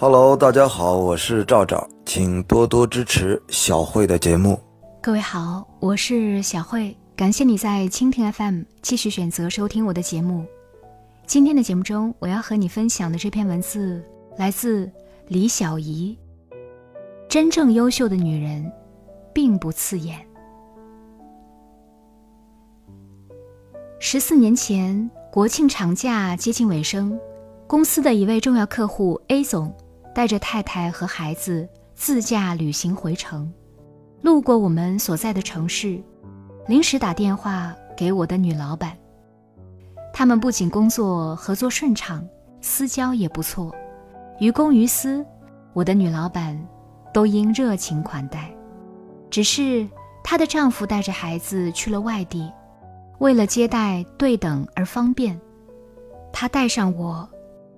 Hello，大家好，我是赵赵，请多多支持小慧的节目。各位好，我是小慧，感谢你在蜻蜓 FM 继续选择收听我的节目。今天的节目中，我要和你分享的这篇文字来自李小怡。真正优秀的女人，并不刺眼。十四年前，国庆长假接近尾声，公司的一位重要客户 A 总。带着太太和孩子自驾旅行回城，路过我们所在的城市，临时打电话给我的女老板。他们不仅工作合作顺畅，私交也不错，于公于私，我的女老板都应热情款待。只是她的丈夫带着孩子去了外地，为了接待对等而方便，她带上我，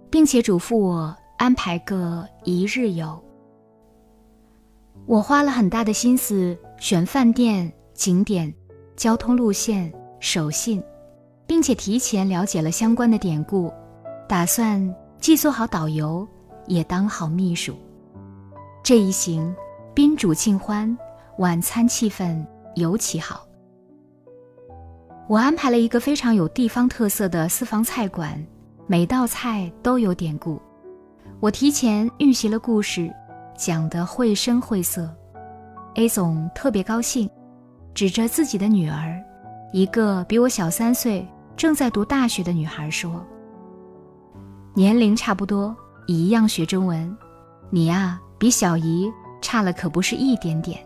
并且嘱咐我。安排个一日游。我花了很大的心思选饭店、景点、交通路线、手信，并且提前了解了相关的典故，打算既做好导游，也当好秘书。这一行宾主尽欢，晚餐气氛尤其好。我安排了一个非常有地方特色的私房菜馆，每道菜都有典故。我提前预习了故事，讲得绘声绘色。A 总特别高兴，指着自己的女儿，一个比我小三岁、正在读大学的女孩说：“年龄差不多，一样学中文，你呀比小姨差了可不是一点点。”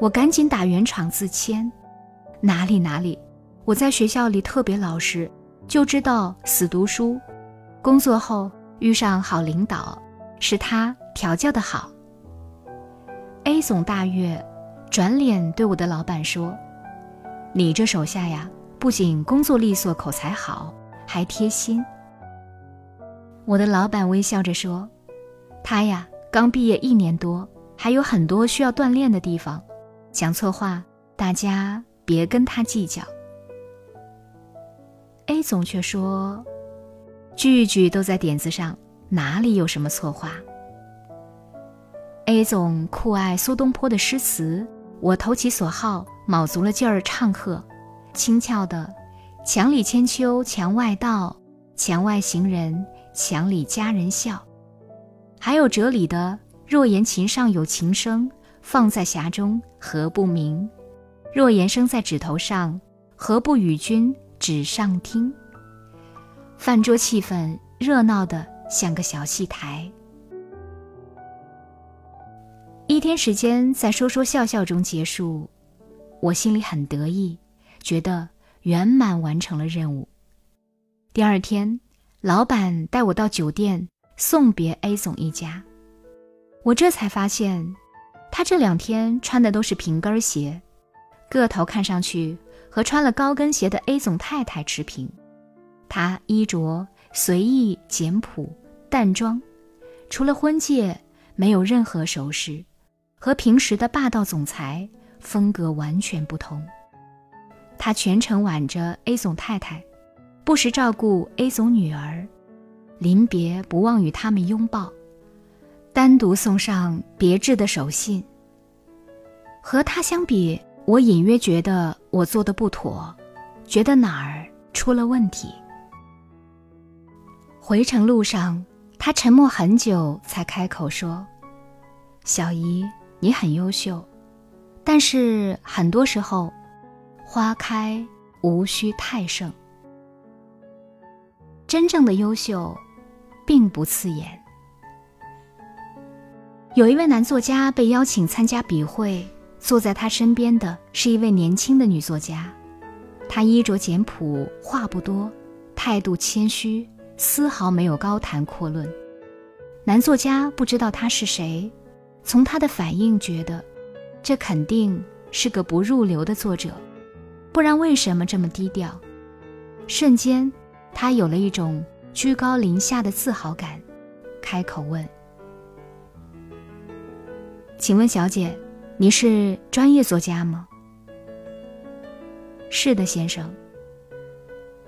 我赶紧打圆场自谦：“哪里哪里，我在学校里特别老实，就知道死读书，工作后。”遇上好领导，是他调教的好。A 总大悦，转脸对我的老板说：“你这手下呀，不仅工作利索、口才好，还贴心。”我的老板微笑着说：“他呀，刚毕业一年多，还有很多需要锻炼的地方。讲错话，大家别跟他计较。”A 总却说。句句都在点子上，哪里有什么错话？A 总酷爱苏东坡的诗词，我投其所好，卯足了劲儿唱和，轻巧的“墙里千秋墙外道，墙外行人墙里佳人笑”，还有哲理的“若言琴上有琴声，放在匣中何不鸣？若言声在指头上，何不与君指上听？”饭桌气氛热闹的像个小戏台，一天时间在说说笑笑中结束，我心里很得意，觉得圆满完成了任务。第二天，老板带我到酒店送别 A 总一家，我这才发现，他这两天穿的都是平跟鞋，个头看上去和穿了高跟鞋的 A 总太太持平。他衣着随意简朴淡妆，除了婚戒，没有任何首饰，和平时的霸道总裁风格完全不同。他全程挽着 A 总太太，不时照顾 A 总女儿，临别不忘与他们拥抱，单独送上别致的手信。和他相比，我隐约觉得我做的不妥，觉得哪儿出了问题。回程路上，他沉默很久，才开口说：“小姨，你很优秀，但是很多时候，花开无需太盛。真正的优秀，并不刺眼。”有一位男作家被邀请参加笔会，坐在他身边的是一位年轻的女作家，她衣着简朴，话不多，态度谦虚。丝毫没有高谈阔论，男作家不知道他是谁，从他的反应觉得，这肯定是个不入流的作者，不然为什么这么低调？瞬间，他有了一种居高临下的自豪感，开口问：“请问小姐，你是专业作家吗？”“是的，先生。”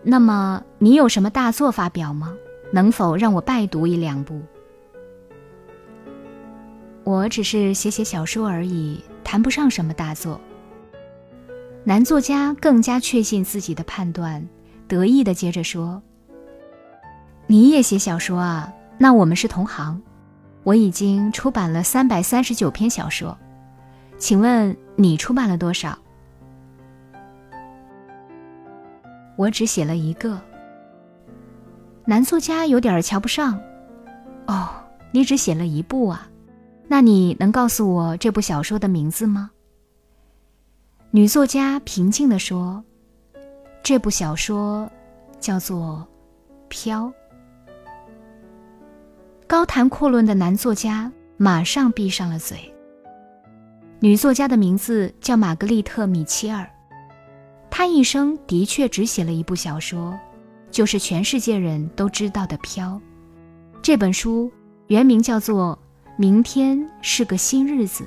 那么你有什么大作发表吗？能否让我拜读一两部？我只是写写小说而已，谈不上什么大作。”男作家更加确信自己的判断，得意的接着说：“你也写小说啊？那我们是同行。我已经出版了三百三十九篇小说，请问你出版了多少？”我只写了一个。男作家有点瞧不上。哦，你只写了一部啊？那你能告诉我这部小说的名字吗？女作家平静地说：“这部小说叫做《飘》。”高谈阔论的男作家马上闭上了嘴。女作家的名字叫玛格丽特·米切尔，他一生的确只写了一部小说，就是全世界人都知道的《飘》。这本书原名叫做《明天是个新日子》。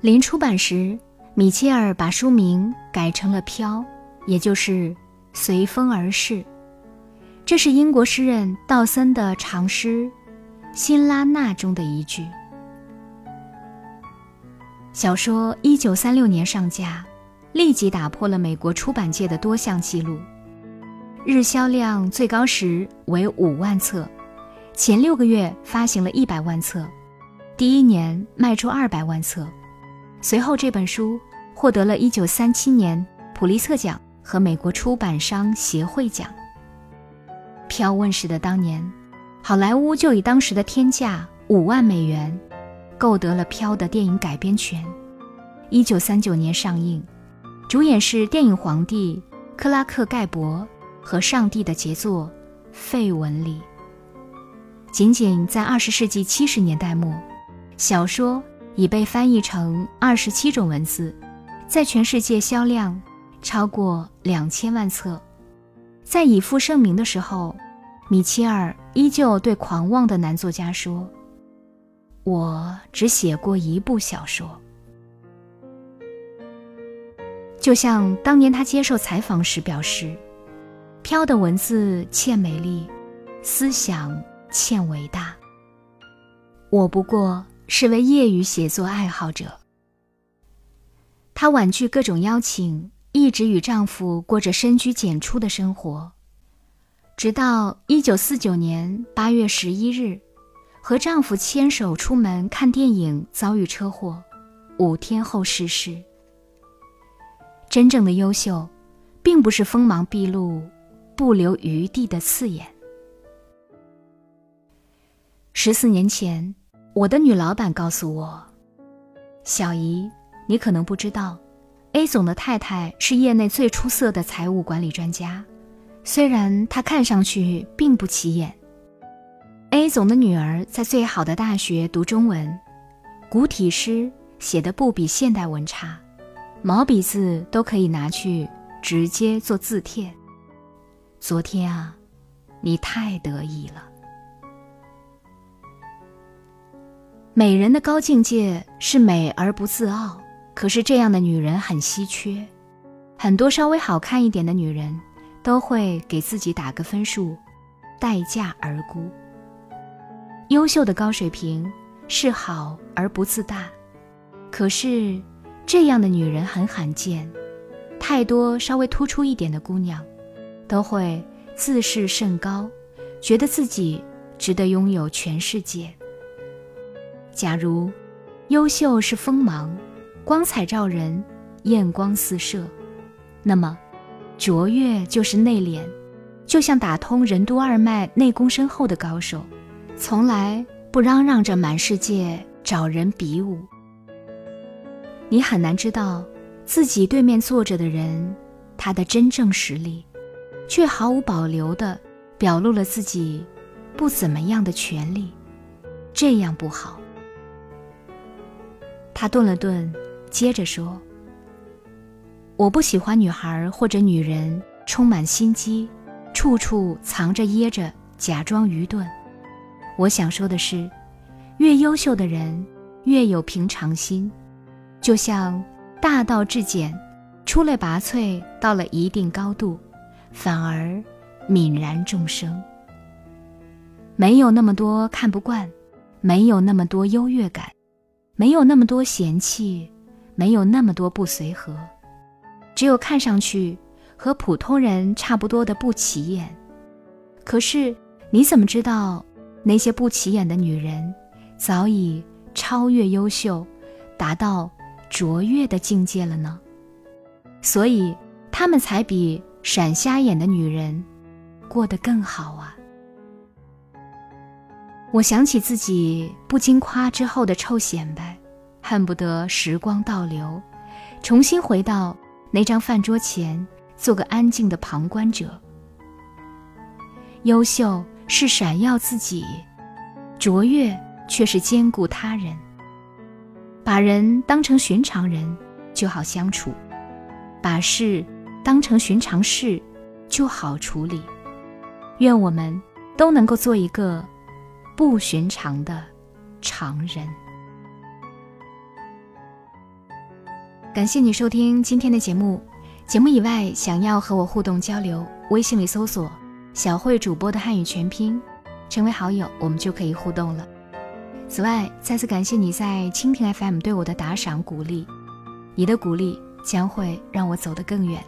临出版时。米切尔把书名改成了《飘》，也就是随风而逝。这是英国诗人道森的长诗《辛拉娜》中的一句。小说一九三六年上架，立即打破了美国出版界的多项纪录。日销量最高时为五万册，前六个月发行了一百万册，第一年卖出二百万册。随后，这本书获得了一九三七年普利策奖和美国出版商协会奖。飘问世的当年，好莱坞就以当时的天价五万美元，购得了飘的电影改编权。一九三九年上映，主演是电影皇帝克拉克盖博和上帝的杰作费雯丽。仅仅在二十世纪七十年代末，小说。已被翻译成二十七种文字，在全世界销量超过两千万册。在已负盛名的时候，米切尔依旧对狂妄的男作家说：“我只写过一部小说。”就像当年他接受采访时表示：“飘的文字欠美丽，思想欠伟大。我不过。”是位业余写作爱好者。她婉拒各种邀请，一直与丈夫过着深居简出的生活，直到一九四九年八月十一日，和丈夫牵手出门看电影，遭遇车祸，五天后逝世。真正的优秀，并不是锋芒毕露、不留余地的刺眼。十四年前。我的女老板告诉我：“小姨，你可能不知道，A 总的太太是业内最出色的财务管理专家，虽然她看上去并不起眼。A 总的女儿在最好的大学读中文，古体诗写的不比现代文差，毛笔字都可以拿去直接做字帖。昨天啊，你太得意了。”美人的高境界是美而不自傲，可是这样的女人很稀缺。很多稍微好看一点的女人，都会给自己打个分数，待价而沽。优秀的高水平是好而不自大，可是这样的女人很罕见。太多稍微突出一点的姑娘，都会自视甚高，觉得自己值得拥有全世界。假如，优秀是锋芒，光彩照人，艳光四射，那么，卓越就是内敛，就像打通任督二脉、内功深厚的高手，从来不嚷嚷着满世界找人比武。你很难知道自己对面坐着的人他的真正实力，却毫无保留地表露了自己不怎么样的权利，这样不好。他顿了顿，接着说：“我不喜欢女孩或者女人充满心机，处处藏着掖着，假装愚钝。我想说的是，越优秀的人越有平常心，就像大道至简，出类拔萃到了一定高度，反而泯然众生。没有那么多看不惯，没有那么多优越感，没有那么多嫌弃，没有那么多不随和，只有看上去和普通人差不多的不起眼。可是你怎么知道那些不起眼的女人早已超越优秀，达到卓越的境界了呢？所以她们才比闪瞎眼的女人过得更好啊！我想起自己不经夸之后的臭显摆，恨不得时光倒流，重新回到那张饭桌前，做个安静的旁观者。优秀是闪耀自己，卓越却是兼顾他人。把人当成寻常人就好相处，把事当成寻常事就好处理。愿我们都能够做一个不寻常的常人。感谢你收听今天的节目。节目以外，想要和我互动交流，微信里搜索。小慧主播的汉语全拼，成为好友，我们就可以互动了。此外，再次感谢你在蜻蜓 FM 对我的打赏鼓励，你的鼓励将会让我走得更远。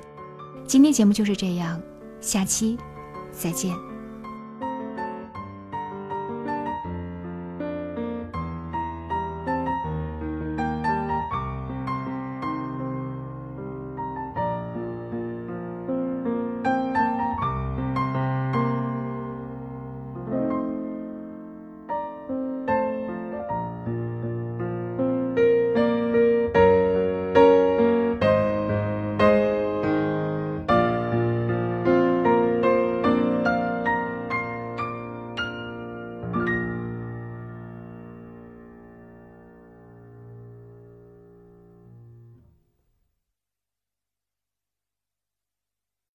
今天节目就是这样，下期再见。